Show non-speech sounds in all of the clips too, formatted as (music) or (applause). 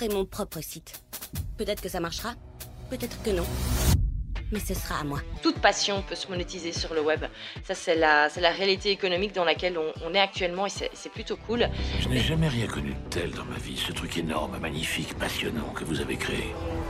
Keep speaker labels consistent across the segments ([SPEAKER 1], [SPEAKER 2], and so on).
[SPEAKER 1] ferai mon propre site. Peut-être que ça marchera, peut-être que non mais ce sera à moi.
[SPEAKER 2] Toute passion peut se monétiser sur le web. Ça, c'est la, la réalité économique dans laquelle on, est actuellement et c'est plutôt cool.
[SPEAKER 3] Je n'ai jamais rien connu de tel dans ma vie, ce truc énorme, magnifique, passionnant que vous avez créé.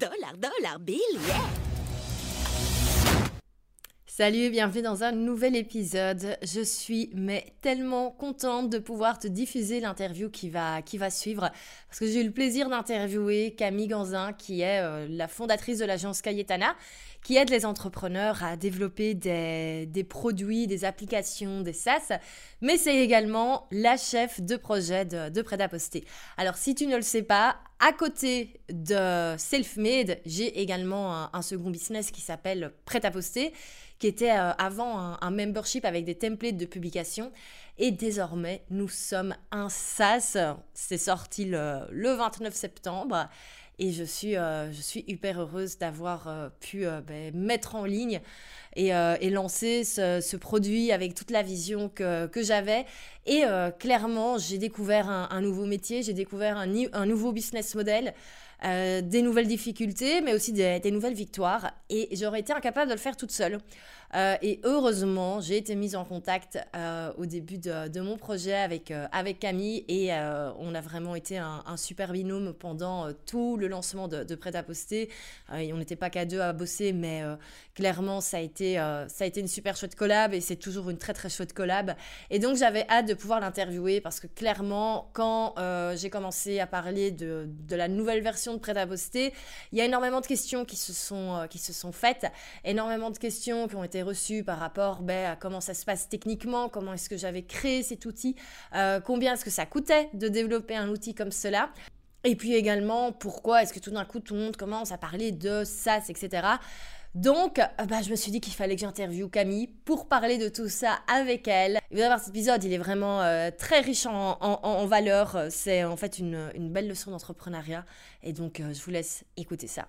[SPEAKER 1] Đỡ lạng đỡ lạng bí
[SPEAKER 4] Salut et bienvenue dans un nouvel épisode. Je suis mais tellement contente de pouvoir te diffuser l'interview qui va, qui va suivre parce que j'ai eu le plaisir d'interviewer Camille Ganzin qui est euh, la fondatrice de l'agence Cayetana qui aide les entrepreneurs à développer des, des produits, des applications, des SaaS, mais c'est également la chef de projet de, de Prêt à Poster. Alors si tu ne le sais pas, à côté de Selfmade, j'ai également un, un second business qui s'appelle Prêt à Poster qui était euh, avant un, membership avec des templates de publication. Et désormais, nous sommes un SaaS. C'est sorti le, le, 29 septembre. Et je suis, euh, je suis hyper heureuse d'avoir euh, pu ben, mettre en ligne et, et lancer ce, produit avec toute la vision que, que j'avais. Et clairement, j'ai découvert un, un, nouveau métier, j'ai découvert un, un, nouveau business model. Euh, des nouvelles difficultés, mais aussi des, des nouvelles victoires. Et j'aurais été incapable de le faire toute seule. Euh, et heureusement, j'ai été mise en contact euh, au début de, mon projet avec, euh, avec Camille et on a vraiment été un, super binôme pendant tout le lancement de, de Prêt à poster. on n'était pas qu'à deux à bosser, mais clairement, ça a, été, ça a été une super chouette collab et c'est toujours une très très chouette collab. Et donc, j'avais hâte de pouvoir l'interviewer parce que clairement, quand j'ai commencé à parler de, de, la nouvelle version de Prêt à poster, il y a énormément de questions qui se sont, qui se sont faites, énormément de questions qui ont été reçu par rapport ben, à comment ça se passe techniquement, comment est-ce que j'avais créé cet outil, euh, combien est-ce que ça coûtait de développer un outil comme cela. Et puis également, pourquoi est-ce que tout d'un coup tout le monde commence à parler de SaaS, etc. Donc, euh, bah, je me suis dit qu'il fallait que j'interviewe Camille pour parler de tout ça avec elle. vous allez voir, cet épisode, il est vraiment euh, très riche en, en, valeurs. C'est en fait une, une belle leçon d'entrepreneuriat. Et donc, je vous laisse écouter ça.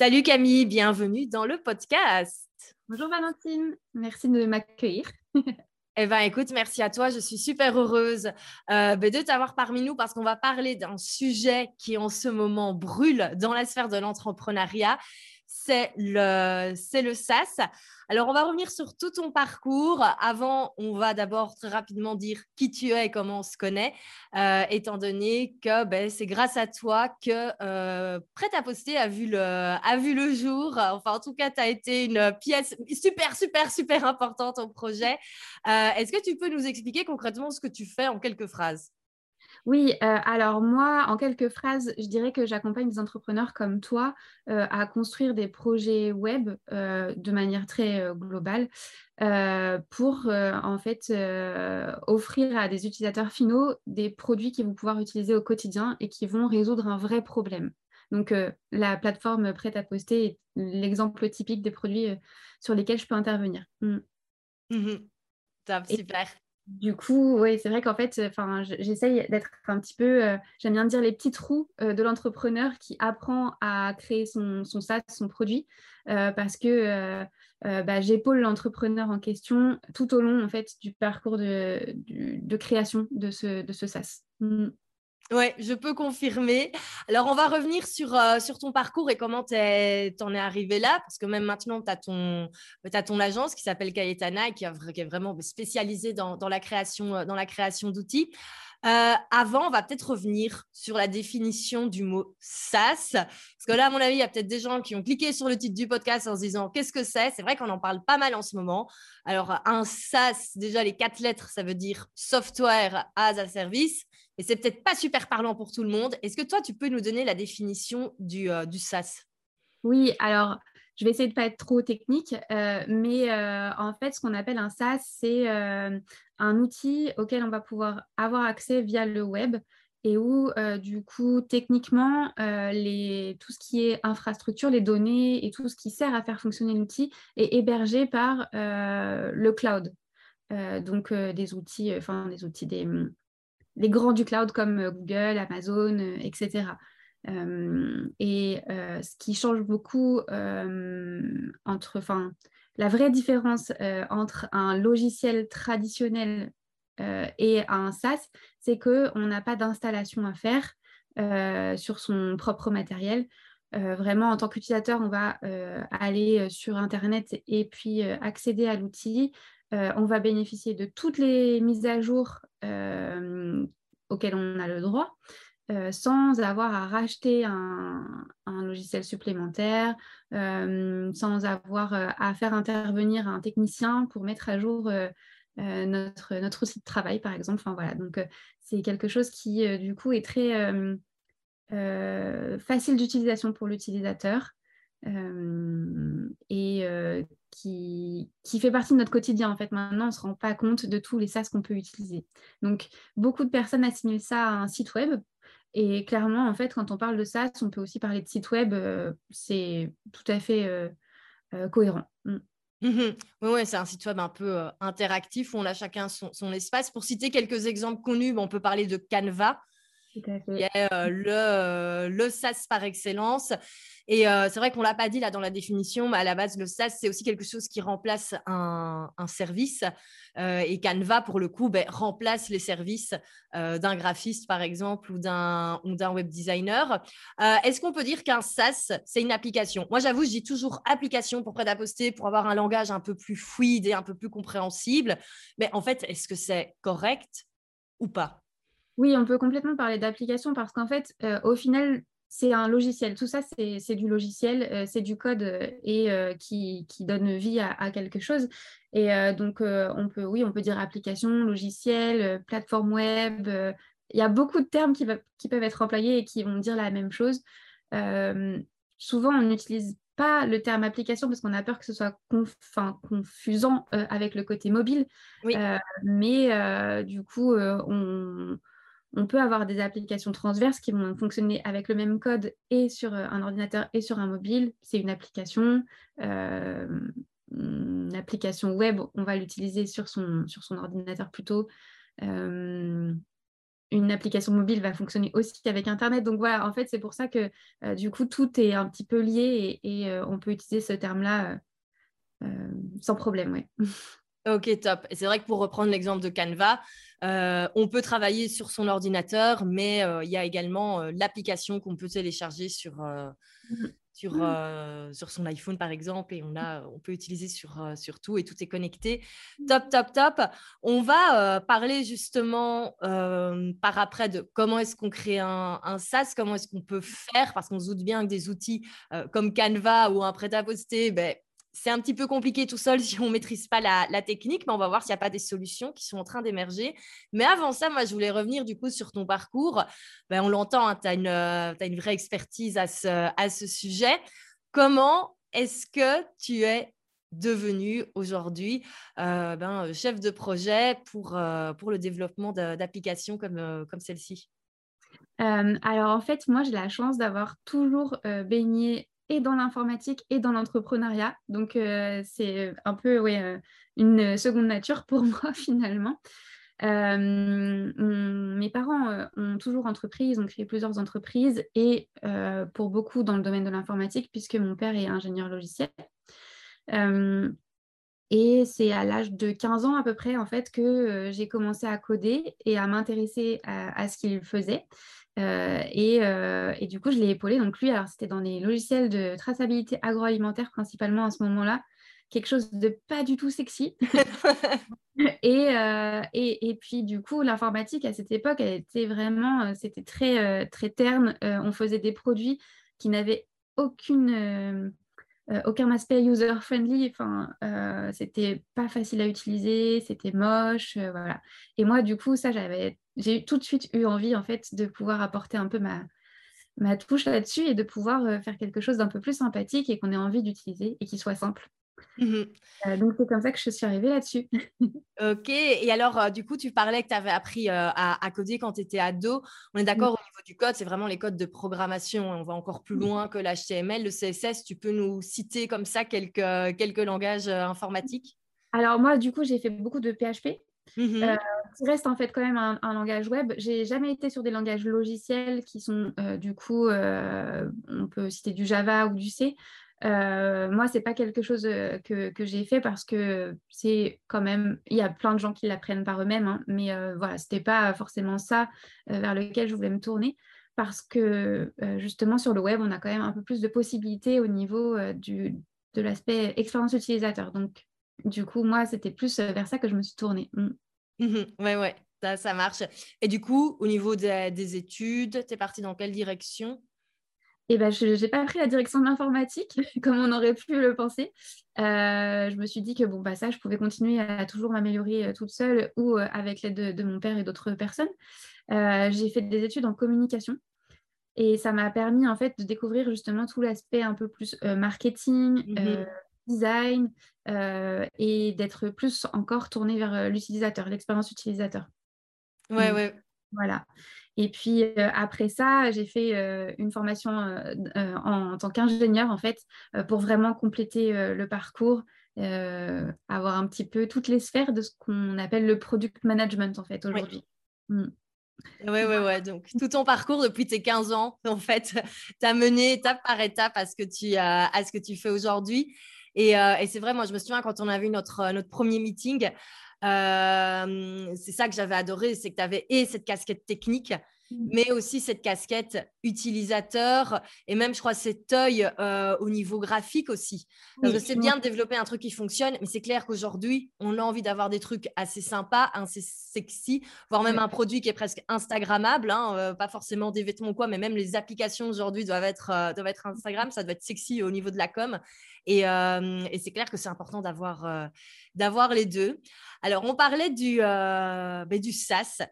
[SPEAKER 4] Salut Camille, bienvenue dans le podcast.
[SPEAKER 5] Bonjour Valentine, merci de m'accueillir. (laughs)
[SPEAKER 4] Eh bien, écoute, merci à toi. Je suis super heureuse euh, ben, de t'avoir parmi nous parce qu'on va parler d'un sujet qui en ce moment brûle dans la sphère de l'entrepreneuriat c'est le, c'est le SAS. Alors, on va revenir sur tout ton parcours. Avant, on va d'abord très rapidement dire qui tu es et comment on se connaît, euh, étant donné que ben, c'est grâce à toi que euh, à poster a vu, le, a vu le jour. Enfin, en tout cas, tu as été une pièce super, super, super importante au projet. Euh, est-ce que tu peux nous expliquer concrètement ce que tu fais en quelques phrases?
[SPEAKER 5] Oui, euh, alors moi, en quelques phrases, je dirais que j'accompagne des entrepreneurs comme toi euh, à construire des projets web euh, de manière très globale pour en fait offrir à des utilisateurs finaux des produits qu'ils vont pouvoir utiliser au quotidien et qui vont résoudre un vrai problème. Donc la plateforme prête à poster est l'exemple typique des produits sur lesquels je peux intervenir.
[SPEAKER 4] Mmh. Mmh super.
[SPEAKER 5] Du coup, oui, c'est vrai qu'en fait, enfin, j'essaye d'être un petit peu, euh, j'aime bien dire les petits trous euh, de l'entrepreneur qui apprend à créer son, son SaaS, son produit, euh, parce que bah, j'épaule l'entrepreneur en question tout au long en fait du parcours de, de création de ce, de ce SaaS. Mmh.
[SPEAKER 4] Oui, je peux confirmer. Alors, on va revenir sur, euh, sur ton parcours et comment tu en es arrivé là, parce que même maintenant, tu as, as, ton agence qui s'appelle Cayetana et qui, est vraiment spécialisée dans, dans la création, euh, dans la création d'outils. Euh, avant, on va peut-être revenir sur la définition du mot SaaS. Parce que là, à mon avis, il y a peut-être des gens qui ont cliqué sur le titre du podcast en se disant qu'est-ce que c'est? C'est vrai qu'on en parle pas mal en ce moment. Alors, un SaaS, déjà, les quatre lettres, ça veut dire Software as a Service. Et c'est peut-être pas super parlant pour tout le monde. Est-ce que toi, tu peux nous donner la définition du, euh, SaaS
[SPEAKER 5] Oui, alors je vais essayer de ne pas être trop technique, mais en fait, ce qu'on appelle un SaaS, c'est un outil auquel on va pouvoir avoir accès via le web et où, du coup, techniquement, tout ce qui est infrastructure, les données et tout ce qui sert à faire fonctionner l'outil est hébergé par le cloud. donc, des outils, enfin, des outils, des, les grands du cloud comme Google, Amazon, etc. et ce qui change beaucoup entre, enfin, la vraie différence entre un logiciel traditionnel et un SaaS, c'est qu'on n'a pas d'installation à faire sur son propre matériel. vraiment, en tant qu'utilisateur, on va aller sur Internet et puis accéder à l'outil. On va bénéficier de toutes les mises à jour auxquelles on a le droit. sans avoir à racheter un, logiciel supplémentaire, sans avoir à faire intervenir un technicien pour mettre à jour euh, notre, notre outil de travail, par exemple. Enfin, voilà. Donc, euh, c'est quelque chose qui, euh, du coup, est très facile d'utilisation pour l'utilisateur et qui, qui, fait partie de notre quotidien. En fait, maintenant, on ne se rend pas compte de tous les SaaS qu'on peut utiliser. Donc, beaucoup de personnes assimilent ça à un site web. Et clairement, en fait, quand on parle de SaaS, on peut aussi parler de site web. c'est tout à fait cohérent. Mm.
[SPEAKER 4] Mmh oui, c'est un site web un peu euh, interactif où on a chacun son, espace. Pour citer quelques exemples connus, on peut parler de Canva, qui est euh, le, euh, le SaaS par excellence. Et c'est vrai qu'on ne l'a pas dit là dans la définition, mais à la base, le SaaS, c'est aussi quelque chose qui remplace un, service. et Canva, pour le coup, ben, remplace les services d'un graphiste, par exemple, ou d'un web designer. Est-ce qu'on peut dire qu'un SaaS, c'est une application? Moi, j'avoue, je dis toujours application pour prêt à poster, pour avoir un langage un peu plus fluide et un peu plus compréhensible. Mais en fait, est-ce que c'est correct ou pas?
[SPEAKER 5] Oui, on peut complètement parler d'application parce qu'en fait, au final, c'est un logiciel. Tout ça, c'est du logiciel, euh, c'est du code euh, et euh, qui, donne vie à, quelque chose. Et donc, on peut, oui, on peut dire application, logiciel, plateforme web. Il y a beaucoup de termes qui, qui, peuvent être employés et qui vont dire la même chose. souvent, on n'utilise pas le terme application parce qu'on a peur que ce soit confusant avec le côté mobile. mais du coup, on on peut avoir des applications transverses qui vont fonctionner avec le même code et sur euh, un ordinateur et sur un mobile. C'est une application. Euh, une application web, on va l'utiliser sur son, ordinateur plutôt. Euh, une application mobile va fonctionner aussi avec Internet. Donc voilà, en fait, c'est pour ça que du coup, tout est un petit peu lié et, on peut utiliser ce terme-là sans problème. (laughs)
[SPEAKER 4] Ok, top. C'est vrai que pour reprendre l'exemple de Canva, euh, on peut travailler sur son ordinateur, mais euh, il y a également euh, l'application qu'on peut télécharger sur, mmh. sur, sur son iPhone, par exemple, et on, a, on peut utiliser sur, sur tout et tout est connecté. Top, top, top. On va parler justement par après de comment est-ce qu'on crée un, un, SaaS, comment est-ce qu'on peut faire, parce qu'on se doute bien que des outils comme Canva ou un prêt-à-poster, ben, c'est un petit peu compliqué tout seul (laughs) si on ne maîtrise pas la, technique, mais on va voir s'il n'y a pas des solutions qui sont en train d'émerger. Mais avant ça, moi, je voulais revenir du coup sur ton parcours. Ben, on l'entend, hein, tu as, euh, une vraie expertise à ce, sujet. Comment est-ce que tu es devenu aujourd'hui euh, ben, chef de projet pour, euh, pour le développement d'applications comme, comme celle-ci?
[SPEAKER 5] Alors en fait, moi j'ai la chance d'avoir toujours baigné et dans l'informatique et dans l'entrepreneuriat. Donc, euh, c'est un peu ouais, euh, une seconde nature pour (laughs) moi, finalement. Euh, mes parents ont toujours entrepris, ils ont créé plusieurs entreprises et pour beaucoup dans le domaine de l'informatique, puisque mon père est ingénieur logiciel. et c'est à l'âge de 15 ans à peu près, en fait, que j'ai commencé à coder et à m'intéresser à, à, ce qu'il faisait. Euh, euh, et, du coup, je l'ai épaulé. Donc lui, alors c'était dans les logiciels de traçabilité agroalimentaire principalement à ce moment-là, quelque chose de pas du tout sexy. (laughs) (laughs) Euh, et, et, puis du coup, l'informatique à cette époque, elle était vraiment, c'était très très terne. on faisait des produits qui n'avaient aucune aucun aspect user-friendly. Enfin, c'était pas facile à utiliser, c'était moche, voilà. Et moi, du coup, ça, j'avais j'ai tout de suite eu envie en fait de pouvoir apporter un peu ma, ma touche là-dessus et de pouvoir faire quelque chose d'un peu plus sympathique et qu'on ait envie d'utiliser et qui soit simple. Mmh donc, c'est comme ça que je suis arrivée là-dessus. (laughs)
[SPEAKER 4] ok. Et alors, du coup, tu parlais que tu avais appris à, coder quand tu étais ado. On est d'accord au niveau du code, c'est vraiment les codes de programmation. On va encore plus loin que l'HTML, le CSS. Tu peux nous citer comme ça quelques, quelques langages informatiques?
[SPEAKER 5] Alors, moi, du coup, j'ai fait beaucoup de PHP. Mmh qui reste en fait quand même un, langage web. J'ai jamais été sur des langages logiciels qui sont du coup, on peut citer du Java ou du C. Euh, moi, c'est pas quelque chose euh, que, j'ai fait parce que c'est quand même, il y a plein de gens qui l'apprennent par eux-mêmes, hein, mais euh, voilà, c'était pas forcément ça vers lequel je voulais me tourner parce que justement sur le web, on a quand même un peu plus de possibilités au niveau du, de l'aspect expérience utilisateur. Donc, du coup, moi, c'était plus vers ça que je me suis tournée.
[SPEAKER 4] Oui, mmh. ouais, ouais, ça, ça, marche. Et du coup, au niveau des études, tu es partie dans quelle direction?
[SPEAKER 5] Et ben, je n'ai pas pris la direction de l'informatique (laughs) comme on aurait pu le penser. Euh, je me suis dit que bon, bah, ça, je pouvais continuer à toujours m'améliorer euh, toute seule ou euh, avec l'aide de, mon père et d'autres personnes. j'ai fait des études en communication et ça m'a permis en fait de découvrir justement tout l'aspect un peu plus marketing, mmh design et d'être plus encore tournée vers l'utilisateur, l'expérience utilisateur.
[SPEAKER 4] Ouais, ouais.
[SPEAKER 5] Voilà. Et puis après ça, j'ai fait une formation en, tant qu'ingénieur en fait pour vraiment compléter le parcours, avoir un petit peu toutes les sphères de ce qu'on appelle le product management en fait aujourd'hui.
[SPEAKER 4] Oui. Oui, oui, ouais. Donc, tout ton parcours depuis tes 15 ans, en fait, (laughs) t'as mené étape par étape à ce que tu, à ce que tu fais aujourd'hui. Et, et c'est vrai, moi, je me souviens quand on a vu notre, notre premier meeting, c'est ça que j'avais adoré, c'est que tu avais et cette casquette technique. Mais aussi cette casquette utilisateur et même, je crois, cet œil au niveau graphique aussi. Parce que c'est bien de développer un truc qui fonctionne, mais c'est clair qu'aujourd'hui, on a envie d'avoir des trucs assez sympas, assez sexy, voire même un produit qui est presque Instagrammable, hein, pas forcément des vêtements ou quoi, mais même les applications aujourd'hui doivent être, doivent être Instagram, ça doit être sexy au niveau de la com. Et, et c'est clair que c'est important d'avoir d'avoir les deux. Alors, on parlait du, euh, ben, du SaaS.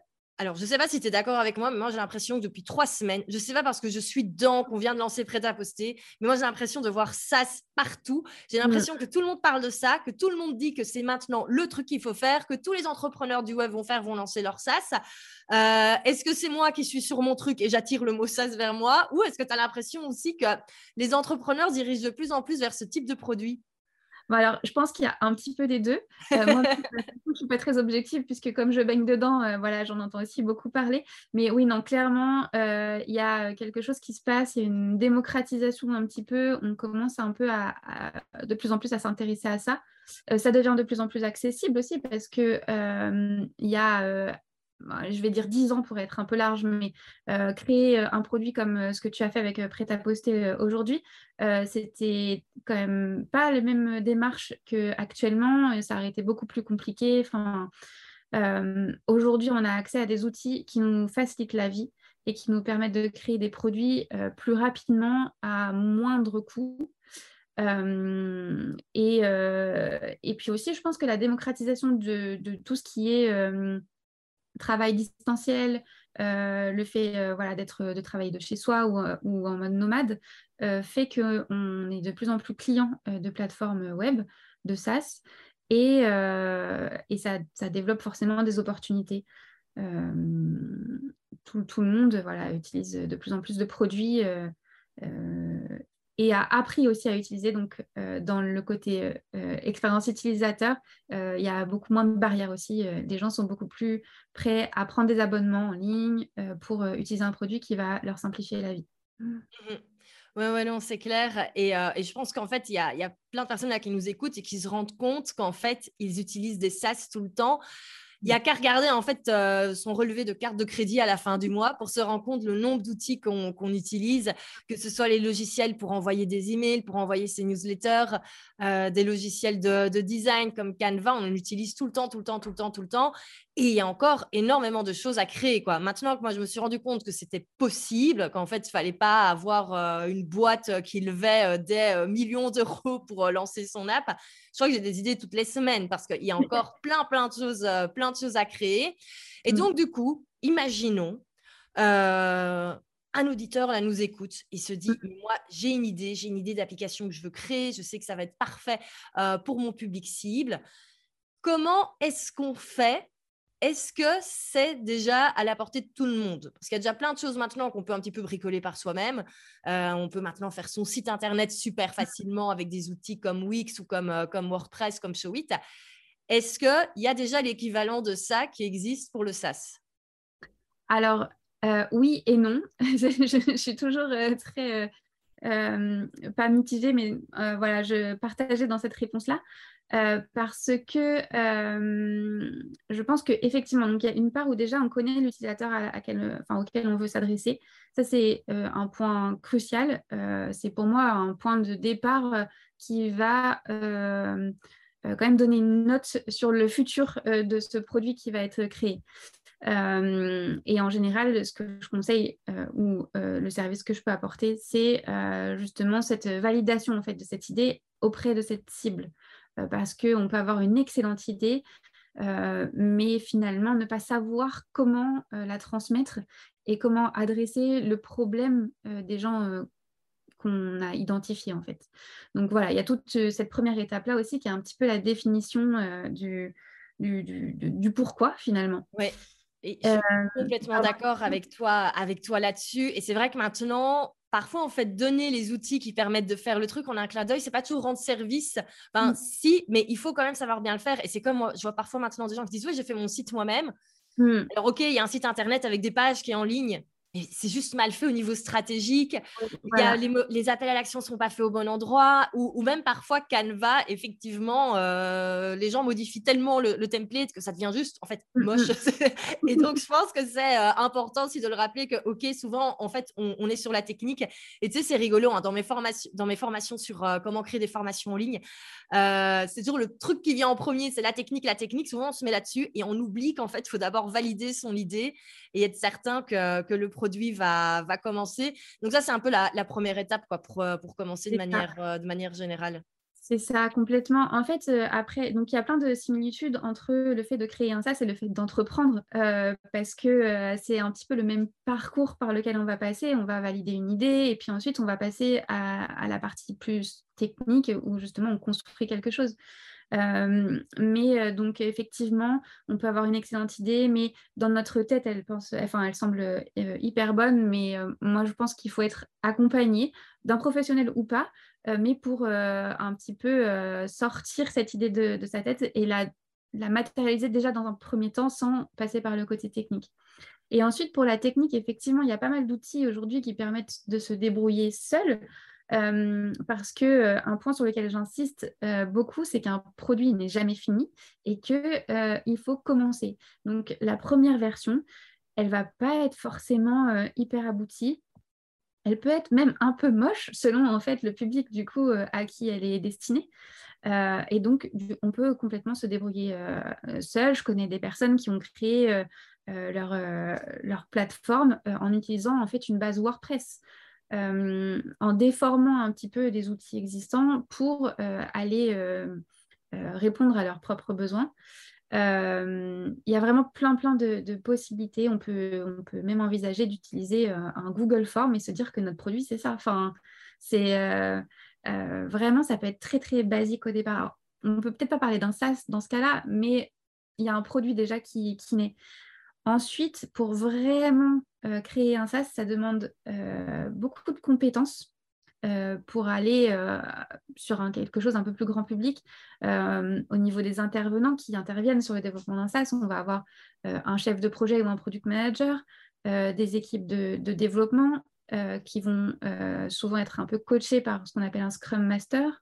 [SPEAKER 4] Alors, je ne sais pas si tu es d'accord avec moi, mais moi, j'ai l'impression que depuis trois semaines, je ne sais pas parce que je suis dedans, qu'on vient de lancer Prêt à poster, mais moi, j'ai l'impression de voir SaaS partout. J'ai mmh. l'impression que tout le monde parle de ça, que tout le monde dit que c'est maintenant le truc qu'il faut faire, que tous les entrepreneurs du web vont faire, vont lancer leur SaaS. Euh, est-ce que c'est moi qui suis sur mon truc et j'attire le mot SaaS vers moi? Ou est-ce que tu as l'impression aussi que les entrepreneurs dirigent de plus en plus vers ce type de produit?
[SPEAKER 5] Alors, je pense qu'il y a un petit peu des deux. Euh, moi, (laughs) je ne suis pas très objective puisque comme je baigne dedans, euh, voilà, j'en entends aussi beaucoup parler. Mais oui, non, clairement, euh, il y a quelque chose qui se passe, il y a une démocratisation un petit peu. On commence un peu à, de plus en plus à s'intéresser à ça. ça devient de plus en plus accessible aussi parce que il y a je vais dire 10 ans pour être un peu large, mais euh, créer euh, un produit comme euh, ce que tu as fait avec Prêt à poster aujourd'hui, c'était quand même pas les mêmes démarches qu'actuellement. Ça aurait été beaucoup plus compliqué. Enfin, aujourd'hui, on a accès à des outils qui nous facilitent la vie et qui nous permettent de créer des produits plus rapidement à moindre coût. et, puis aussi, je pense que la démocratisation de tout ce qui est travail distanciel, euh, le fait euh, voilà, d'être, de travailler de chez soi ou, euh, en mode nomade fait qu'on est de plus en plus client de plateformes web, de SaaS, et, ça, développe forcément des opportunités. Tout, tout, le monde voilà, utilise de plus en plus de produits et a appris aussi à utiliser. Donc, euh, dans le côté euh, euh, expérience utilisateur, il y a beaucoup moins de barrières aussi. les gens sont beaucoup plus prêts à prendre des abonnements en ligne pour utiliser un produit qui va leur simplifier la vie.
[SPEAKER 4] Oui, ouais, non, c'est clair. Et, et, je pense qu'en fait, il y a, y a, plein de personnes là qui nous écoutent et qui se rendent compte qu'en fait, ils utilisent des SaaS tout le temps. Il n'y a qu'à regarder en fait euh, son relevé de carte de crédit à la fin du mois pour se rendre compte le nombre d'outils qu'on utilise, que ce soit les logiciels pour envoyer des emails, pour envoyer ses newsletters, euh, des logiciels de, de, design comme Canva, on utilise tout le temps, tout le temps, tout le temps, tout le temps. Et il y a encore énormément de choses à créer. Quoi. Maintenant que moi, je me suis rendu compte que c'était possible, qu'en fait, il ne fallait pas avoir euh, une boîte qui levait des millions (laughs) d'euros pour lancer son app, je crois que j'ai des idées toutes les semaines parce qu'il y a encore plein, plein de choses, plein de choses à créer. Et mm. donc, du coup, imaginons, un auditeur là nous écoute et se dit mmh. moi j'ai une idée, j'ai une idée d'application que je veux créer, je sais que ça va être parfait pour mon public cible. Comment est-ce qu'on fait est-ce que c'est déjà à la portée de tout le monde? Parce qu'il y a déjà plein de choses maintenant qu'on peut un petit peu bricoler par soi-même. on peut maintenant faire son site internet super facilement avec des outils comme Wix ou comme, comme WordPress, comme Showit. Est-ce qu'il y a déjà l'équivalent de ça qui existe pour le SaaS?
[SPEAKER 5] Alors, euh, oui et non. (laughs) je, suis toujours euh, très, euh, pas mitigée, mais voilà, je partageais dans cette réponse-là. Parce que je pense qu'effectivement, il y a une part où déjà on connaît l'utilisateur à, enfin, auquel on veut s'adresser. Ça, c'est un point crucial. c'est pour moi un point de départ qui va quand même donner une note sur le futur de ce produit qui va être créé. Euh, et en général, ce que je conseille euh, ou euh, le service que je peux apporter, c'est justement cette validation en fait, de cette idée auprès de cette cible. Parce qu'on peut avoir une excellente idée, mais finalement ne pas savoir comment la transmettre et comment adresser le problème des gens qu'on a identifiés en fait. Donc voilà, il y a toute cette première étape-là aussi qui est un petit peu la définition du, du, du, du, pourquoi finalement.
[SPEAKER 4] Oui, et je suis euh, complètement d'accord avec toi, avec toi là-dessus. Et c'est vrai que maintenant, parfois, en fait, donner les outils qui permettent de faire le truc en un clin d'œil, c'est pas toujours rendre service. Ben, si, mais il faut quand même savoir bien le faire. Et c'est comme moi, je vois parfois maintenant des gens qui disent Oui, j'ai fait mon site moi-même. Mmh. Alors, OK, il y a un site internet avec des pages qui est en ligne c'est juste mal fait au niveau stratégique. Il y a les, appels à l'action ne sont pas faits au bon endroit, ou, même parfois Canva, effectivement, euh, les gens modifient tellement le, template que ça devient juste en fait mm, moche. Mm. (laughs) et donc je pense que c'est euh, important aussi de le rappeler que ok, souvent en fait on, est sur la technique. Et tu sais c'est rigolo hein, dans mes formations, dans mes formations sur euh, comment créer des formations en ligne, c'est toujours le truc qui vient en premier, c'est la technique, la technique. Souvent on se met là-dessus et on oublie qu'en fait il faut d'abord valider son idée et être certain que, que le produit va, va commencer. Donc ça, c'est un peu la, première étape quoi, pour, euh, pour commencer de manière, euh, de manière générale.
[SPEAKER 5] C'est ça, complètement. En fait, euh, après, donc il y a plein de similitudes entre le fait de créer un SaaS et le fait d'entreprendre, parce que c'est un petit peu le même parcours par lequel on va passer. On va valider une idée et puis ensuite on va passer à, à la partie plus technique où justement on construit quelque chose. Euh, mais euh, donc effectivement, on peut avoir une excellente idée, mais dans notre tête, elle pense, enfin, elle semble euh, hyper bonne. Mais moi, je pense qu'il faut être accompagné d'un professionnel ou pas, mais pour un petit peu sortir cette idée de, sa tête et la, la matérialiser déjà dans un premier temps sans passer par le côté technique. Et ensuite, pour la technique, effectivement, il y a pas mal d'outils aujourd'hui qui permettent de se débrouiller seul. Euh, parce que euh, un point sur lequel j'insiste euh, beaucoup, c'est qu'un produit n'est jamais fini et qu'il il faut commencer. Donc la première version, elle va pas être forcément hyper aboutie. Elle peut être même un peu moche selon en fait le public du coup à qui elle est destinée. et donc, on peut complètement se débrouiller seul. Je connais des personnes qui ont créé leur, leur, plateforme en utilisant en fait une base WordPress. Euh, en déformant un petit peu des outils existants pour euh, aller euh, répondre à leurs propres besoins. Il y a vraiment plein plein de, possibilités. On peut, on peut même envisager d'utiliser un Google Form et se dire que notre produit, c'est ça. Enfin, c'est vraiment, ça peut être très très basique au départ. on ne peut peut-être pas parler d'un SaaS dans ce cas-là, mais il y a un produit déjà qui, qui naît. Ensuite, pour vraiment euh, créer un SaaS, ça demande euh, beaucoup de compétences euh, pour aller sur quelque chose un peu plus grand public. au niveau des intervenants qui interviennent sur le développement d'un SaaS, on va avoir un chef de projet ou un product manager, des équipes de développement qui vont souvent être un peu coachées par ce qu'on appelle un Scrum Master,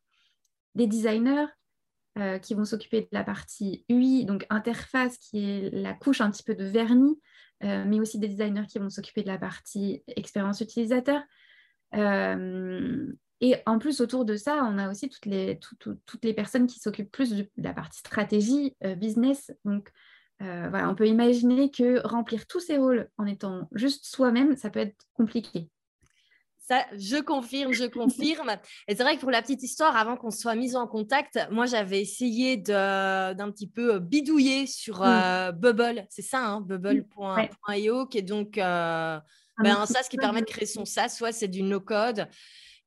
[SPEAKER 5] des designers, qui vont s'occuper de la partie UI, donc interface, qui est la couche un petit peu de vernis, euh, mais aussi des designers qui vont s'occuper de la partie expérience utilisateur. Euh, et en plus, autour de ça, on a aussi toutes les, toutes les personnes qui s'occupent plus de, la partie stratégie, euh, business. Donc, voilà, on peut imaginer que remplir tous ces rôles en étant juste soi-même, ça peut être compliqué.
[SPEAKER 4] Ça, je confirme, je confirme. Et c'est vrai que pour la petite histoire, avant qu'on soit mis en contact, moi, j'avais essayé d'un petit peu euh, bidouiller sur euh, Bubble. C'est ça, hein, bubble.io, qui est donc euh, ben, un SaaS qui permet de créer son SaaS, soit c'est du no-code.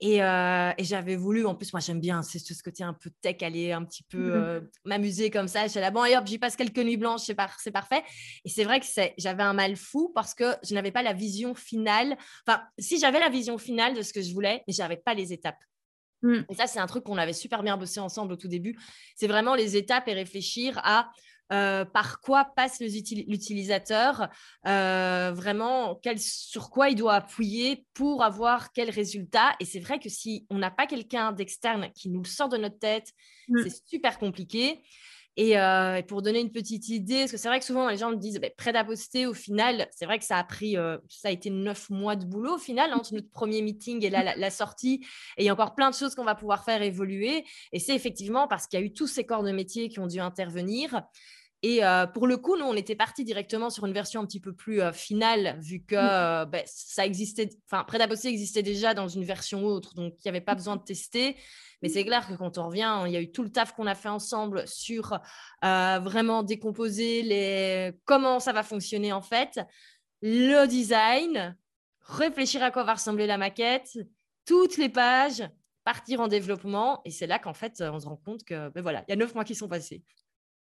[SPEAKER 4] Et, euh, et j'avais voulu, en plus, moi j'aime bien c'est ce côté un peu tech, aller un petit peu mmh euh, m'amuser comme ça. J'étais là, bon, et hop, j'y passe quelques nuits blanches, c'est, par, c'est parfait. Et c'est vrai que c'est, j'avais un mal fou parce que je n'avais pas la vision finale. Enfin, si j'avais la vision finale de ce que je voulais, mais je n'avais pas les étapes. Mmh. Et ça, c'est un truc qu'on avait super bien bossé ensemble au tout début. C'est vraiment les étapes et réfléchir à euh, par quoi passe l'utilisateur, euh, vraiment sur quoi il doit appuyer pour avoir quel résultat. Et c'est vrai que si on n'a pas quelqu'un d'externe qui nous le sort de notre tête, mmh. c'est super compliqué. Euh, et, pour donner une petite idée, parce que c'est vrai que souvent les gens me disent, bah, prêt à poster, au final, c'est vrai que ça a pris, ça a été neuf mois de boulot au final, entre notre premier meeting et la, la, sortie. Et il y a encore plein de choses qu'on va pouvoir faire évoluer. Et c'est effectivement parce qu'il y a eu tous ces corps de métier qui ont dû intervenir. Et euh, pour le coup, nous, on était parti directement sur une version un petit peu plus euh, finale, vu que mmh. euh, ben, ça existait, enfin, Prêt à bosser existait déjà dans une version autre, donc il n'y avait pas besoin de tester. Mais c'est clair que quand on revient, il y a eu tout le taf qu'on a fait ensemble sur vraiment décomposer les... comment ça va fonctionner en fait, le design, réfléchir à quoi va ressembler la maquette, toutes les pages, partir en développement. Et c'est là qu'en fait, on se rend compte que, ben voilà, il y a neuf mois qui sont passés.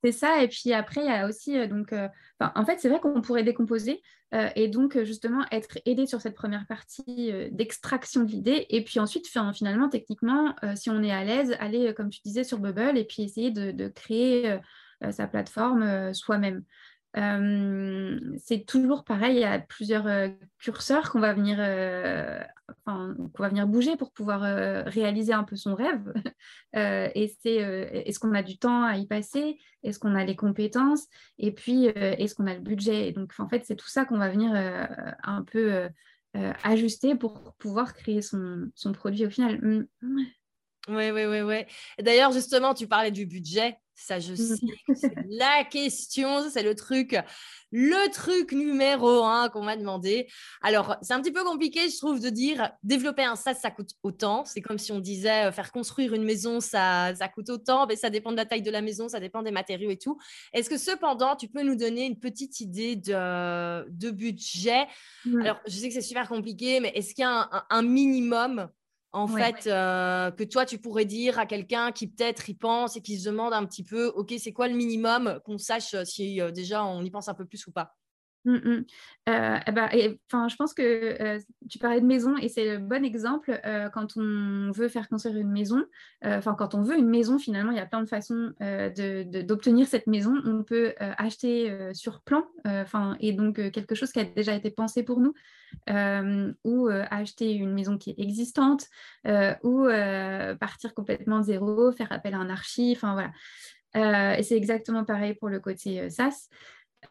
[SPEAKER 5] C'est ça, et puis après, il y a aussi, euh, donc, euh, en fait, c'est vrai qu'on pourrait décomposer euh, et donc justement être aidé sur cette première partie d'extraction de l'idée, et puis ensuite, finalement, techniquement, si on est à l'aise, aller, comme tu disais, sur Bubble et puis essayer de créer sa plateforme soi-même. Euh, c'est toujours pareil, il y a plusieurs euh, curseurs qu'on va venir, euh, va venir bouger pour pouvoir réaliser un peu son rêve. (laughs) est-ce qu'on a du temps à y passer? Est-ce qu'on a les compétences? Et puis est-ce qu'on a le budget? Et Donc en fait, c'est tout ça qu'on va venir un peu ajuster pour pouvoir créer son, son produit au final.
[SPEAKER 4] Oui, oui, oui, oui. D'ailleurs, justement, tu parlais du budget. Ça, je sais c'est la question, c'est le truc, le truc numéro un qu'on m'a demandé. Alors, c'est un petit peu compliqué, je trouve, de dire développer un SaaS, ça coûte autant. C'est comme si on disait euh, faire construire une maison, ça, ça coûte autant. Mais ça dépend de la taille de la maison, ça dépend des matériaux et tout. Est-ce que cependant, tu peux nous donner une petite idée de, de budget? Alors, je sais que c'est super compliqué, mais est-ce qu'il y a un minimum en fait, euh, que toi, tu pourrais dire à quelqu'un qui peut-être y pense et qui se demande un petit peu, OK, c'est quoi le minimum qu'on sache euh, si euh, déjà on y pense un peu plus ou pas?
[SPEAKER 5] Mmh, mmh. Euh, eh ben, je pense que tu parlais de maison et c'est le bon exemple quand on veut faire construire une maison. Enfin, quand on veut une maison, finalement, il y a plein de façons d'obtenir cette maison. On peut acheter sur plan, enfin, et donc quelque chose qui a déjà été pensé pour nous, ou acheter une maison qui est existante, ou partir complètement zéro, faire appel à un archi. Enfin voilà. et c'est exactement pareil pour le côté SaaS.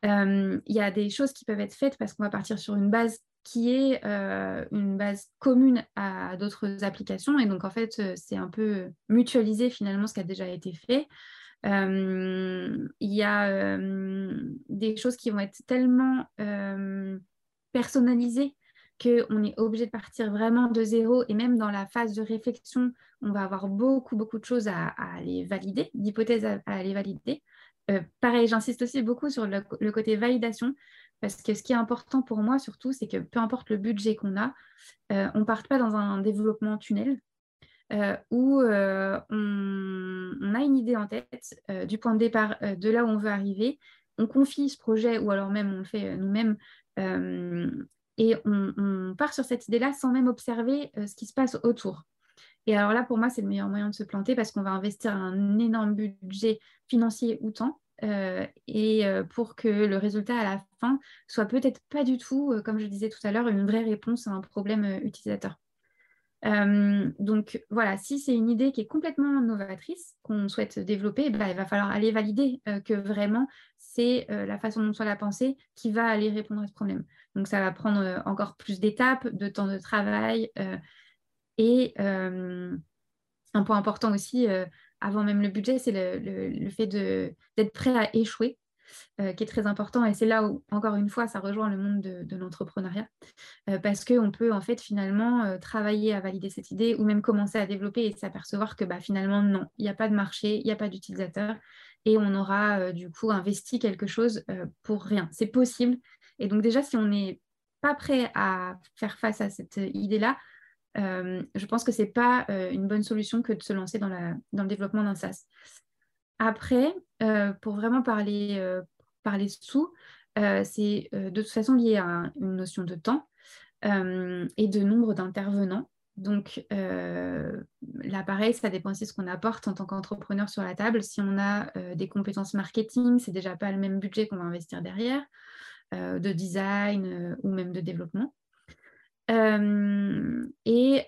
[SPEAKER 5] Euh, il y a des choses qui peuvent être faites parce qu'on va partir sur une base qui est euh, une base commune à d'autres applications. Et donc, en fait, euh, c'est un peu mutualiser finalement ce qui a déjà été fait. Il y a des choses qui vont être tellement personnalisées qu'on est obligé de partir vraiment de zéro. Et même dans la phase de réflexion, on va avoir beaucoup, beaucoup de choses à, aller valider, d'hypothèses à, aller valider. Euh, pareil, j'insiste aussi beaucoup sur le, côté validation, parce que ce qui est important pour moi surtout, c'est que peu importe le budget qu'on a, euh, on ne parte pas dans un développement tunnel euh, où on, a une idée en tête du point de départ de là où on veut arriver, on confie ce projet ou alors même on le fait nous-mêmes et on, part sur cette idée-là sans même observer ce qui se passe autour. Et alors là, pour moi, c'est le meilleur moyen de se planter parce qu'on va investir un énorme budget financier ou temps. Euh, et euh, pour que le résultat à la fin soit peut-être pas du tout, euh, comme je disais tout à l'heure, une vraie réponse à un problème utilisateur. donc voilà, si c'est une idée qui est complètement novatrice, qu'on souhaite développer, bah, il va falloir aller valider que vraiment c'est la façon dont soit la pensée qui va aller répondre à ce problème. Donc ça va prendre encore plus d'étapes, de temps de travail, et euh, un point important aussi, euh, avant même le budget, c'est le, fait d'être prêt à échouer. Euh, qui est très important et c'est là où encore une fois ça rejoint le monde de, l'entrepreneuriat parce qu'on peut en fait finalement travailler à valider cette idée ou même commencer à développer et s'apercevoir que bah, finalement non, il n'y a pas de marché, il n'y a pas d'utilisateur et on aura du coup investi quelque chose pour rien. C'est possible et donc déjà si on est pas prêt à faire face à cette idée-là, je pense que ce n'est pas une bonne solution que de se lancer dans, la, dans le développement d'un SaaS. Après, pour vraiment parler, parler sous, c'est de toute façon lié à une notion de temps et de nombre d'intervenants. Donc là, pareil, ça dépend aussi de ce qu'on apporte en tant qu'entrepreneur sur la table. Si on a des compétences marketing, c'est déjà pas le même budget qu'on va investir derrière, de design ou même de développement. et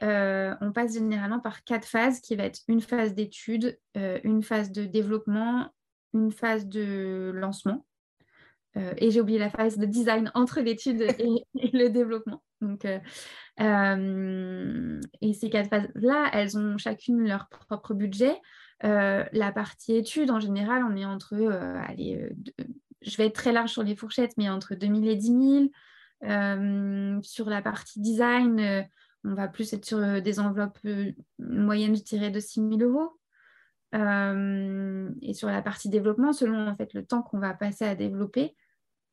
[SPEAKER 5] on passe généralement par quatre phases qui va être une phase d'étude, une phase de développement, une phase de lancement. Et j'ai oublié la phase de design entre l'étude et, (laughs) le développement. Donc, et ces quatre phases-là, elles ont chacune leur propre budget. la partie études, en général, on est entre, allez, je vais être très large sur les fourchettes, mais entre 2000 et 10 000. sur la partie design, on va plus être sur des enveloppes moyennes, je dirais, de 6 000 euros. et sur la partie développement, selon en fait le temps qu'on va passer à développer,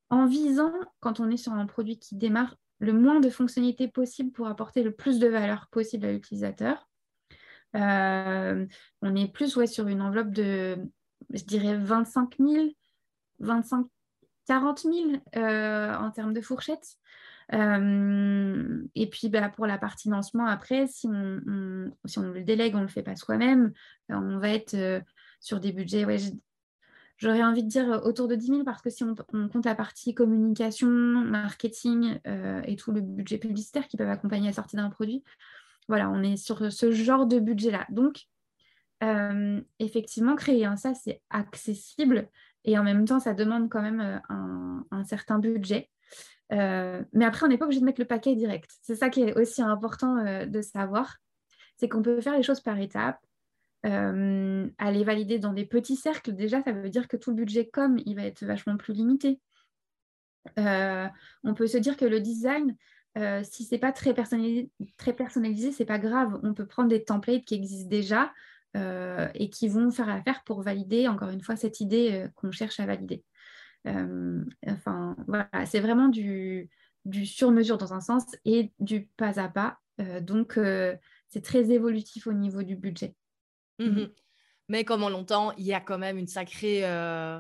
[SPEAKER 5] en visant, quand on est sur un produit qui démarre, le moins de fonctionnalités possible pour apporter le plus de valeur possible à l'utilisateur. Euh, on est plus ouais, sur une enveloppe de, je dirais, 25 000, 25, 40 000 en termes de fourchettes. Euh, et puis bah, pour la partie lancement, après, si on, le délègue, on ne le fait pas soi-même, on va être euh, sur des budgets J'aurais envie de dire euh, autour de 10 000 parce que si on, compte la partie communication, marketing euh, et tout le budget publicitaire qui peuvent accompagner la sortie d'un produit, voilà, on est sur ce genre de budget-là. Donc, euh, effectivement, créer un SaaS, c'est accessible et en même temps, ça demande quand même un, certain budget. mais après, on n'est pas obligé de mettre le paquet direct. C'est ça qui est aussi important de savoir. C'est qu'on peut faire les choses par étapes euh, aller valider dans des petits cercles, déjà, ça veut dire que tout le budget com, il va être vachement plus limité. Euh, on peut se dire que le design, euh, si c'est pas très personnalisé, très personnalisé, c'est pas grave. On peut prendre des templates qui existent déjà et qui vont faire l'affaire pour valider, encore une fois, cette idée qu'on cherche à valider. enfin, voilà, c'est vraiment du, du sur-mesure dans un sens et du pas à pas. donc, c'est très évolutif au niveau du budget.
[SPEAKER 4] Mmh mmh. Mais comme on l'entend, il y a quand même une sacrée. Euh,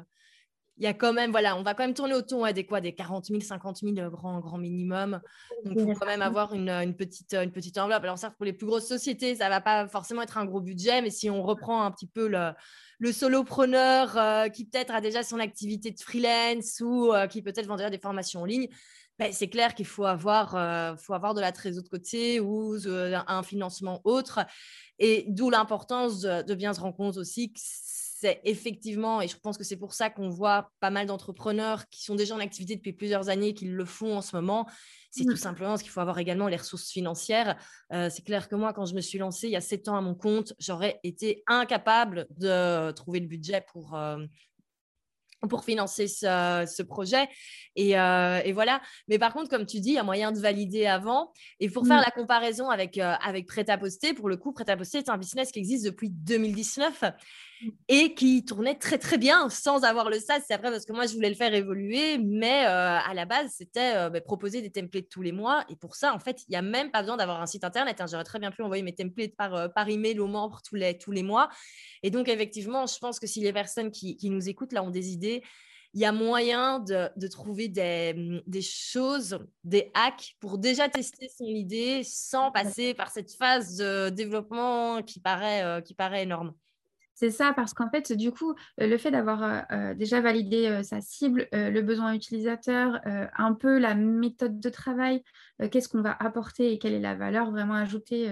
[SPEAKER 4] il y a quand même, voilà, on va quand même tourner autour des quoi, des 40 000, 50 000 grand, grand minimum. Donc, il faut quand même avoir une, petite, une petite enveloppe. Alors, certes, pour les plus grosses sociétés, ça ne va pas forcément être un gros budget, mais si on reprend un petit peu le, le solopreneur euh, qui peut-être a déjà son activité de freelance ou euh, qui peut-être vend déjà des formations en ligne, ben, c'est clair qu'il faut avoir, faut avoir de la trésorerie de côté ou un financement autre. Et d'où l'importance de, bien se rendre compte aussi que c'est effectivement, et je pense que c'est pour ça qu'on voit pas mal d'entrepreneurs qui sont déjà en activité depuis plusieurs années, qui le font en ce moment, c'est tout mmh. simplement parce qu'il faut avoir également les ressources financières. Euh, c'est clair que moi, quand je me suis lancée il y a sept ans à mon compte, j'aurais été incapable de trouver le budget pour, euh, pour financer ce, projet. Euh, et, voilà. Mais par contre, comme tu dis, il y a moyen de valider avant. Et pour faire mmh. la comparaison avec, euh, avec Prêt-à-Poster, pour le coup, Prêt-à-Poster est un business qui existe depuis 2019 et qui tournait très très bien sans avoir le SaaS. C'est après parce que moi je voulais le faire évoluer, mais euh, à la base c'était euh, bah, proposer des templates tous les mois. Et pour ça, en fait, il n'y a même pas besoin d'avoir un site internet. Hein. J'aurais très bien pu envoyer mes templates par, par email aux membres tous les, tous les mois. Et donc effectivement, je pense que si les personnes qui, qui nous écoutent là ont des idées, il y a moyen de, de trouver des, des, choses, des hacks pour déjà tester son idée sans passer par cette phase de développement qui paraît, qui paraît énorme.
[SPEAKER 5] C'est ça, parce qu'en fait, du coup, euh, le fait d'avoir euh, euh, déjà validé sa cible, le besoin utilisateur, un peu la méthode de travail, qu'est-ce qu'on va apporter et quelle est la valeur vraiment ajoutée,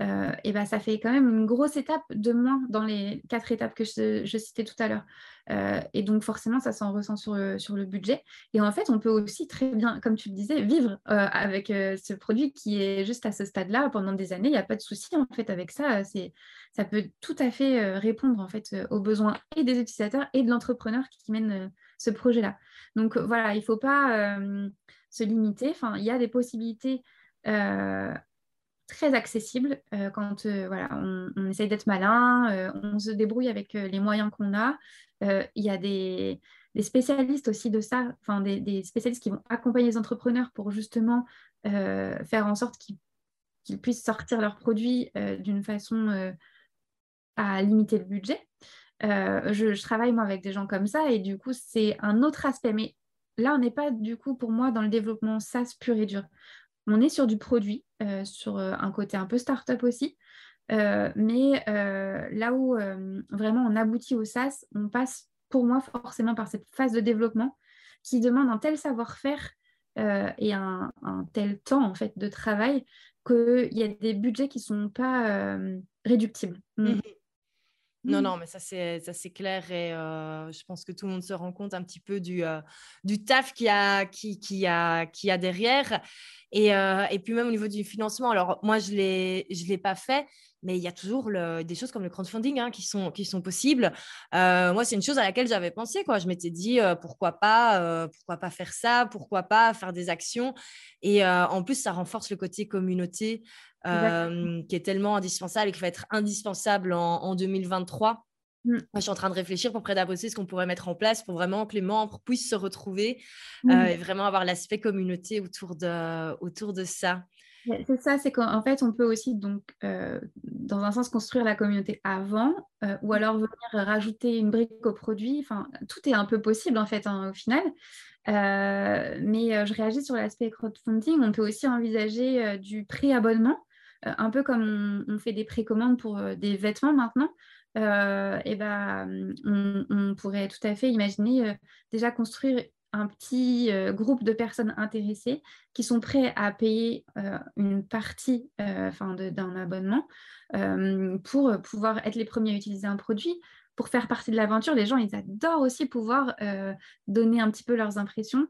[SPEAKER 5] et ben, ça fait quand même une grosse étape de moins dans les quatre étapes que je citais tout à l'heure. Euh, et donc, forcément, ça s'en ressent sur sur le, budget. Et en fait, on peut aussi très bien, comme tu le disais, vivre euh, avec euh, ce produit qui est juste à ce stade-là pendant des années. Il n'y a pas de souci, en fait, avec ça. Ça peut tout à fait répondre, en fait, aux besoins et des utilisateurs et de l'entrepreneur qui mène ce projet-là. Donc, voilà, il ne faut pas se limiter. Enfin, il y a des possibilités très accessibles quand voilà, on, essaye d'être malin, on se débrouille avec les moyens qu'on a. Euh, il y a des, spécialistes aussi de ça, enfin des, spécialistes qui vont accompagner les entrepreneurs pour justement faire en sorte qu'ils puissent sortir leurs produits d'une façon à limiter le budget. je, travaille moi avec des gens comme ça et du coup c'est un autre aspect. Mais là on n'est pas du coup pour moi dans le développement SaaS pur et dur. On est sur du produit, sur un côté un peu start-up aussi. Euh, mais euh, là où euh, vraiment on aboutit au SaaS, on passe pour moi forcément par cette phase de développement qui demande un tel savoir-faire et un, tel temps en fait de travail qu'il y a des budgets qui ne sont pas réductibles. Mm.
[SPEAKER 4] Non, non, mais ça c'est, ça c'est clair et je pense que tout le monde se rend compte un petit peu du, du taf qu'il y a, qui, qui a, qui a derrière. Et, et, puis même au niveau du financement, alors moi je ne l'ai, je l'ai pas fait, mais il y a toujours des choses comme le crowdfunding hein, qui, sont, qui sont possibles. Euh, moi, c'est une chose à laquelle j'avais pensé. Quoi. Je m'étais dit, euh, pourquoi, pas, euh, pourquoi pas faire ça Pourquoi pas faire des actions Et en plus, ça renforce le côté communauté qui est tellement indispensable et qui va être indispensable en, 2023. Mmh. Moi, je suis en train de réfléchir pour près ce qu'on pourrait mettre en place pour vraiment que les membres puissent se retrouver mmh. et vraiment avoir l'aspect communauté autour de, autour de ça.
[SPEAKER 5] C'est ça, c'est qu'en fait, on peut aussi, donc, euh, dans un sens, construire la communauté avant, euh, ou alors venir rajouter une brique au produit. Enfin, tout est un peu possible, en fait, hein, au final. Euh, mais je réagis sur l'aspect crowdfunding. On peut aussi envisager du pré-abonnement, un peu comme on, fait des précommandes pour des vêtements maintenant. et ben, on, on, pourrait tout à fait imaginer déjà construire un petit euh, groupe de personnes intéressées qui sont prêts à payer euh, une partie euh, d'un abonnement pour pouvoir être les premiers à utiliser un produit, pour faire partie de l'aventure. Les gens, ils adorent aussi pouvoir donner un petit peu leurs impressions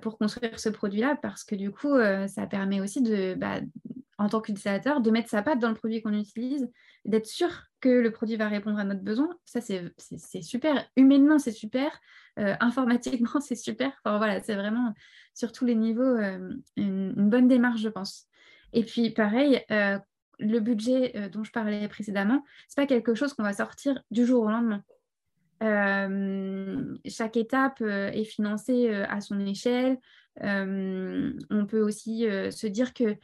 [SPEAKER 5] pour construire ce produit-là parce que du coup, ça permet aussi de, bah, en tant qu'utilisateur, de mettre sa patte dans le produit qu'on utilise, d'être sûr que le produit va répondre à notre besoin. Ça, c'est super. Humainement, c'est super. Euh, informatiquement, (laughs) c'est super. Voilà, c'est vraiment sur tous les niveaux euh, une, bonne démarche, je pense. Et puis, pareil, euh, le budget dont je parlais précédemment, c'est pas quelque chose qu'on va sortir du jour au lendemain. chaque étape est financée à son échelle. on peut aussi se dire que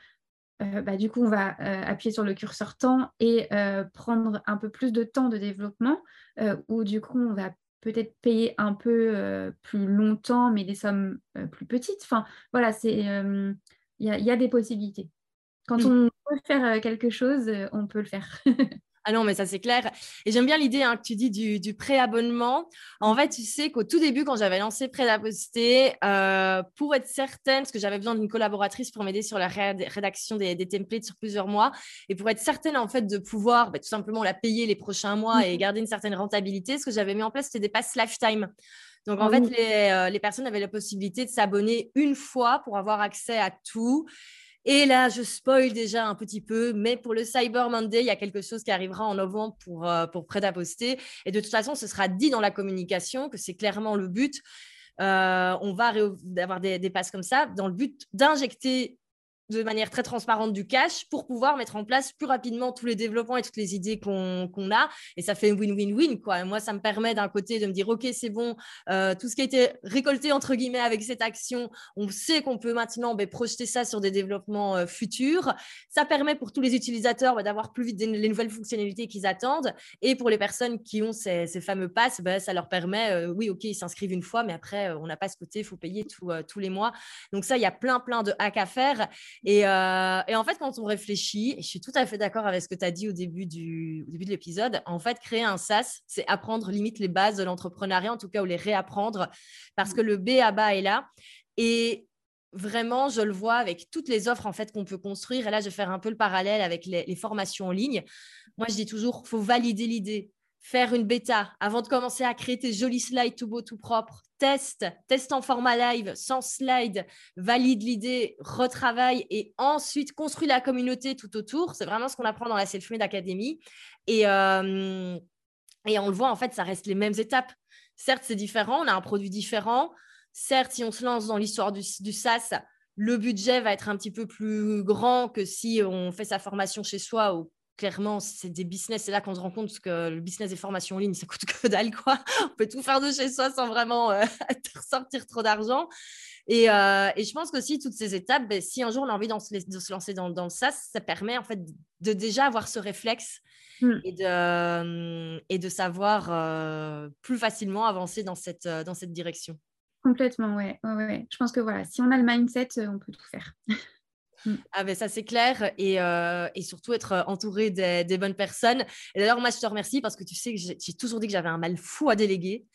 [SPEAKER 5] bah, du coup, on va appuyer sur le curseur temps et prendre un peu plus de temps de développement, ou du coup, on va peut-être payer un peu euh, plus longtemps, mais des sommes euh, plus petites. Enfin, voilà, c'est euh, il y, a des possibilités. Quand on peut faire quelque chose, on peut le faire. (laughs)
[SPEAKER 4] Ah non, mais ça c'est clair. Et j'aime bien l'idée hein, que tu dis du, du pré-abonnement. En fait, tu sais qu'au tout début, quand j'avais lancé Prêt à poster, euh, pour être certaine, parce que j'avais besoin d'une collaboratrice pour m'aider sur la rédaction des, templates sur plusieurs mois, et pour être certaine en fait de pouvoir bah, tout simplement la payer les prochains mois et mhm. garder une certaine rentabilité, ce que j'avais mis en place, c'était des passes lifetime. Donc, en fait, les, euh, les, personnes avaient la possibilité de s'abonner une fois pour avoir accès à tout. Et là, je spoil déjà un petit peu, mais pour le Cyber Monday, il y a quelque chose qui arrivera en novembre pour, euh, Prêt à poster. Et de toute façon, ce sera dit dans la communication que c'est clairement le but. Euh, on va avoir des passes comme ça dans le but d'injecter de manière très transparente du cash pour pouvoir mettre en place plus rapidement tous les développements et toutes les idées qu'on a. Et ça fait win-win-win. quoi. moi, ça me permet d'un côté de me dire, OK, c'est bon, euh, tout ce qui a été récolté, entre guillemets, avec cette action, on sait qu'on peut maintenant ben, projeter ça sur des développements euh, futurs. Ça permet pour tous les utilisateurs ben, d'avoir plus vite les nouvelles fonctionnalités qu'ils attendent. Et pour les personnes qui ont ces, fameux passes, ben, ça leur permet, euh, oui, OK, ils s'inscrivent une fois, mais après, on n'a pas ce côté, il faut payer tous les mois. Donc ça, il y a plein, plein de hacks à faire. Euh, et, en fait, quand on réfléchit, et je suis tout à fait d'accord avec ce que tu as dit au début, du, début de l'épisode, en fait, créer un SaaS, c'est apprendre limite les bases de l'entrepreneuriat, en tout cas, ou les réapprendre, parce que le B à bas est là. Et vraiment, je le vois avec toutes les offres en fait qu'on peut construire. Et là, je vais faire un peu le parallèle avec les, les formations en ligne. Moi, je dis toujours, faut valider l'idée faire une bêta avant de commencer à créer tes jolis slides tout beau, tout propre. Teste, teste en format live, sans slide, valide l'idée, retravaille et ensuite construis la communauté tout autour. C'est vraiment ce qu'on apprend dans la Self-Made Academy. Et, euh, et on le voit, en fait, ça reste les mêmes étapes. Certes, c'est différent, on a un produit différent. Certes, si on se lance dans l'histoire du, du SaaS, le budget va être un petit peu plus grand que si on fait sa formation chez soi ou clairement, c'est des business. C'est là qu'on se rend compte que le business des formations en ligne, ça coûte que dalle, quoi. On peut tout faire de chez soi sans vraiment euh, (laughs) ressortir trop d'argent. Et, euh, et, je pense qu'aussi, toutes ces étapes, ben, si un jour on a envie de se lancer dans, dans le SaaS, ça permet en fait de déjà avoir ce réflexe mmh. et, de, et de savoir euh, plus facilement avancer dans cette, dans cette direction.
[SPEAKER 5] Complètement, ouais. ouais, ouais. Je pense que voilà, si on a le mindset, on peut tout faire. (laughs)
[SPEAKER 4] Mmh. Ah ben ça c'est clair et, euh, et, surtout être euh, entouré des, des bonnes personnes. Et d'ailleurs moi je te remercie parce que tu sais que j'ai toujours dit que j'avais un mal fou à déléguer.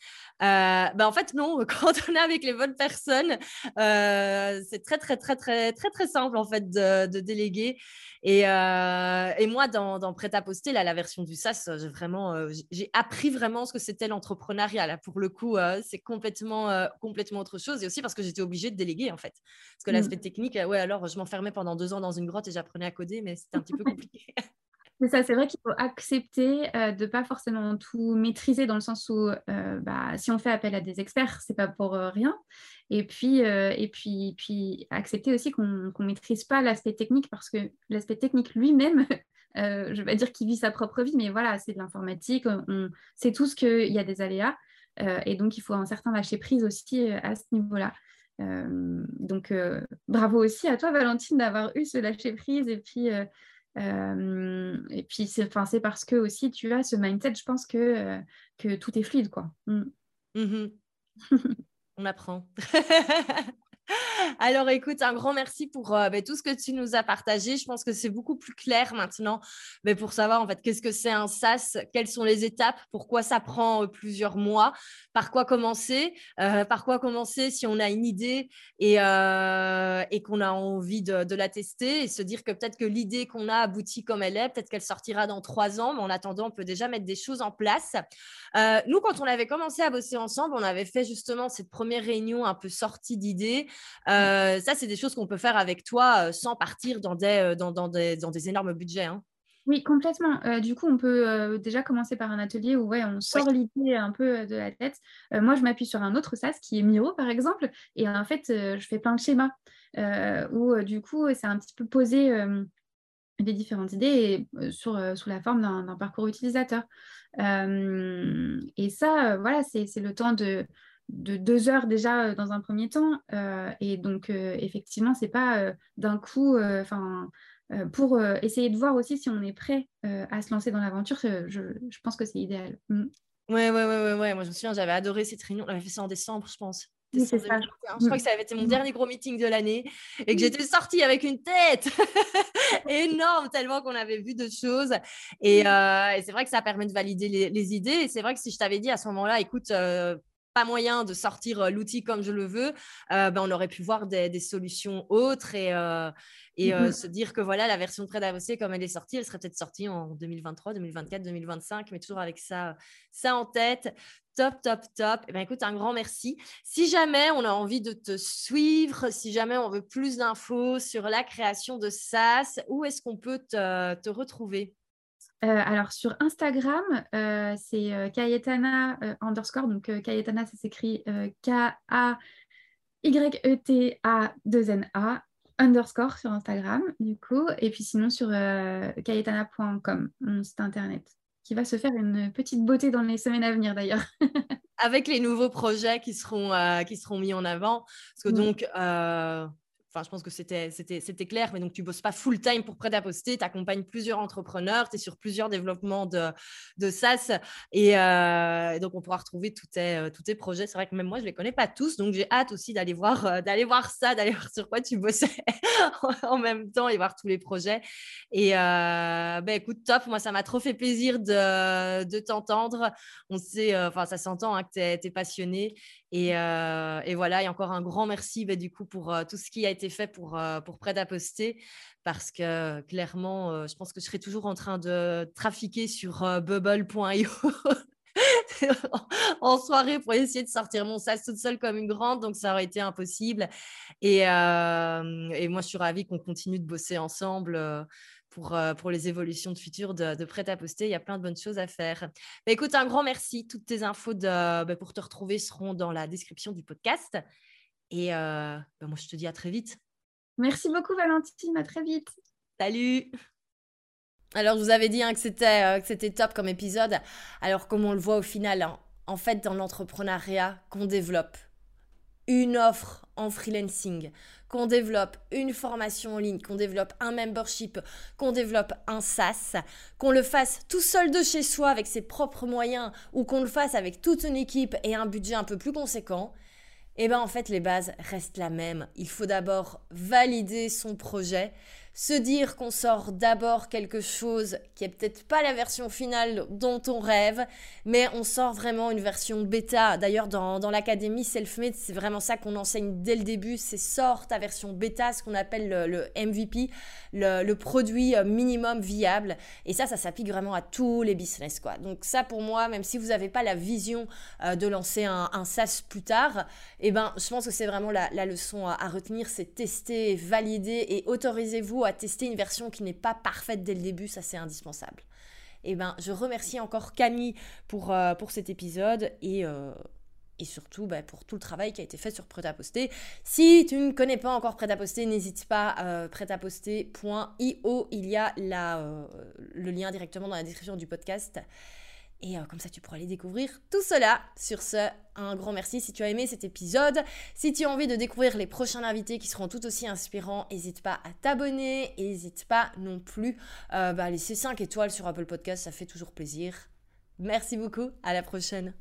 [SPEAKER 4] Euh, ben en fait non, (laughs) quand on est avec les bonnes personnes, euh, c'est très très très très très très simple en fait de, de déléguer. Et, euh, et, moi dans, dans prêt à poster là la version du SaaS, j'ai vraiment j'ai appris vraiment ce que c'était l'entrepreneuriat là. Pour le coup c'est complètement complètement autre chose et aussi parce que j'étais obligée de déléguer en fait. Parce que mmh. l'aspect technique, ouais alors je m'enfermais pendant deux ans dans une grotte et j'apprenais à coder, mais c'était un petit peu (laughs) compliqué.
[SPEAKER 5] C'est ça, c'est vrai qu'il faut accepter euh, de ne pas forcément tout maîtriser dans le sens où euh, bah, si on fait appel à des experts, c'est pas pour euh, rien. Et puis, et puis, puis accepter aussi qu'on ne maîtrise pas l'aspect technique parce que l'aspect technique lui-même, (laughs) je vais pas dire qu'il vit sa propre vie, mais voilà, c'est de l'informatique, on, sait tous qu'il y a des aléas. et donc, il faut un certain lâcher prise aussi à ce niveau-là. donc, bravo aussi à toi, Valentine, d'avoir eu ce lâcher prise et puis euh, et puis, c'est parce que aussi tu as ce mindset, je pense que, euh, que tout est fluide. quoi. Mm.
[SPEAKER 4] Mmh (laughs) On apprend. (laughs) Alors écoute, un grand merci pour euh, bah, tout ce que tu nous as partagé. Je pense que c'est beaucoup plus clair maintenant mais pour savoir en fait qu'est-ce que c'est un SaaS, quelles sont les étapes, pourquoi ça prend euh, plusieurs mois, par quoi commencer, euh, par quoi commencer si on a une idée et, qu'on a envie de, la tester et se dire que peut-être que l'idée qu'on a aboutit comme elle est, peut-être qu'elle sortira dans trois ans, mais en attendant, on peut déjà mettre des choses en place. nous, quand on avait commencé à bosser ensemble, on avait fait justement cette première réunion un peu sortie d'idées ça, c'est des choses qu'on peut faire avec toi euh, sans partir dans des, euh, dans, dans, des, dans des énormes budgets. Hein.
[SPEAKER 5] Oui, complètement. du coup, on peut déjà commencer par un atelier où ouais, on sort l'idée un peu de la tête. moi, je m'appuie sur un autre SaaS qui est Miro, par exemple. Et en fait, je fais plein de schémas où, du coup, c'est un petit peu posé des différentes idées sur, sous la forme d'un parcours utilisateur. et ça, voilà, c'est le temps de de deux heures déjà euh, dans un premier temps. Euh, et donc, euh, effectivement, c'est pas d'un coup, enfin, pour essayer de voir aussi si on est prêt à se lancer dans l'aventure, je, pense que c'est idéal.
[SPEAKER 4] Mm. Ouais, ouais, ouais, ouais, Moi, je me souviens, j'avais adoré cette réunion. On avait fait ça en décembre, je pense.
[SPEAKER 5] c'est ça.
[SPEAKER 4] Je crois que ça avait été mon mm. dernier gros meeting de l'année et que j'étais sortie avec une tête (laughs) énorme tellement qu'on avait vu de choses. Et, c'est vrai que ça permet de valider les, idées. Et c'est vrai que si je t'avais dit à ce moment-là, écoute, pas moyen de sortir euh, l'outil comme je le veux, euh, ben, on aurait pu voir des, solutions autres et, euh, et mmh se dire que voilà, la version de Trade Avancé, comme elle est sortie, elle serait peut-être sortie en 2023, 2024, 2025, mais toujours avec ça, ça en tête. Top, top, top. Eh ben, écoute, un grand merci. Si jamais on a envie de te suivre, si jamais on veut plus d'infos sur la création de SaaS, où est-ce qu'on peut te, te retrouver?
[SPEAKER 5] Euh, alors sur Instagram, euh, c'est euh, Kayetana underscore. Donc Kayetana, ça s'écrit K-A-Y-E-T-A-2-N-A underscore sur Instagram, du coup. Et puis sinon sur kayetana.com, mon site internet, qui va se faire une petite beauté dans les semaines à venir d'ailleurs. (laughs)
[SPEAKER 4] Avec les nouveaux projets qui seront, qui seront mis en avant. Parce que donc, Enfin, je pense que c'était, clair, mais donc tu bosses pas full time pour prêt à tu accompagnes plusieurs entrepreneurs, tu es sur plusieurs développements de, SaaS et, euh, donc on pourra retrouver tous tes, euh, tous tes projets. C'est vrai que même moi, je les connais pas tous, donc j'ai hâte aussi d'aller voir, euh, ça, d'aller (laughs) voir sur quoi tu bossais (laughs) en même temps et voir tous les projets. Et ben écoute, top, moi ça m'a trop fait plaisir de, de t'entendre. On sait, enfin ça s'entend hein, que tu es, passionné et, et, voilà, et encore un grand merci ben, du coup pour tout ce qui a été fait pour, euh, pour Prêt à poster parce que clairement, euh, je pense que je serais toujours en train de trafiquer sur euh, bubble.io. (laughs) en soirée pour essayer de sortir mon sas toute seule comme une grande, donc ça aurait été impossible. Et moi, je suis ravie qu'on continue de bosser ensemble pour, pour les évolutions de futur de, de prêt à poster. Il y a plein de bonnes choses à faire. Bah, écoute, un grand merci. Toutes tes infos de, bah, pour te retrouver seront dans la description du podcast. Et euh, ben, moi, je te dis à très vite.
[SPEAKER 5] Merci beaucoup, Valentine. À très vite.
[SPEAKER 4] Salut. Alors, je vous avais dit hein, que c'était que c'était top comme épisode. Alors, comme on le voit au final, hein, en fait, dans l'entrepreneuriat qu'on développe une offre en freelancing, qu'on développe une formation en ligne, qu'on développe un membership, qu'on développe un SaaS, qu'on le fasse tout seul de chez soi avec ses propres moyens ou qu'on le fasse avec toute une équipe et un budget un peu plus conséquent, eh bien en fait les bases restent la même. Il faut d'abord valider son projet, se dire qu'on sort d'abord quelque chose qui est peut-être pas la version finale dont on rêve, mais on sort vraiment une version bêta. D'ailleurs, dans, dans l'académie Selfmade, c'est vraiment ça qu'on enseigne dès le début, c'est sort ta version bêta, ce qu'on appelle le, MVP, le, produit euh, minimum viable. Et ça, ça s'applique vraiment à tous les business. Quoi. Donc ça, pour moi, même si vous n'avez pas la vision euh, de lancer un, SaaS plus tard, eh ben, je pense que c'est vraiment la, leçon à, à retenir, c'est tester, valider et autorisez-vous à tester une version qui n'est pas parfaite dès le début, ça c'est indispensable. Et eh ben, je remercie encore Camille pour, euh, pour cet épisode et, euh, et surtout bah, pour tout le travail qui a été fait sur Prêt à poster. Si tu ne connais pas encore Prêt à poster, n'hésite pas, euh, prêtaposter.io, il y a la, euh, le lien directement dans la description du podcast. Et euh, comme ça, tu pourras aller découvrir tout cela. Sur ce, un grand merci si tu as aimé cet épisode. Si tu as envie de découvrir les prochains invités qui seront tout aussi inspirants, n'hésite pas à t'abonner. N'hésite pas non plus euh, bah, à laisser 5 étoiles sur Apple Podcast, ça fait toujours plaisir. Merci beaucoup, à la prochaine.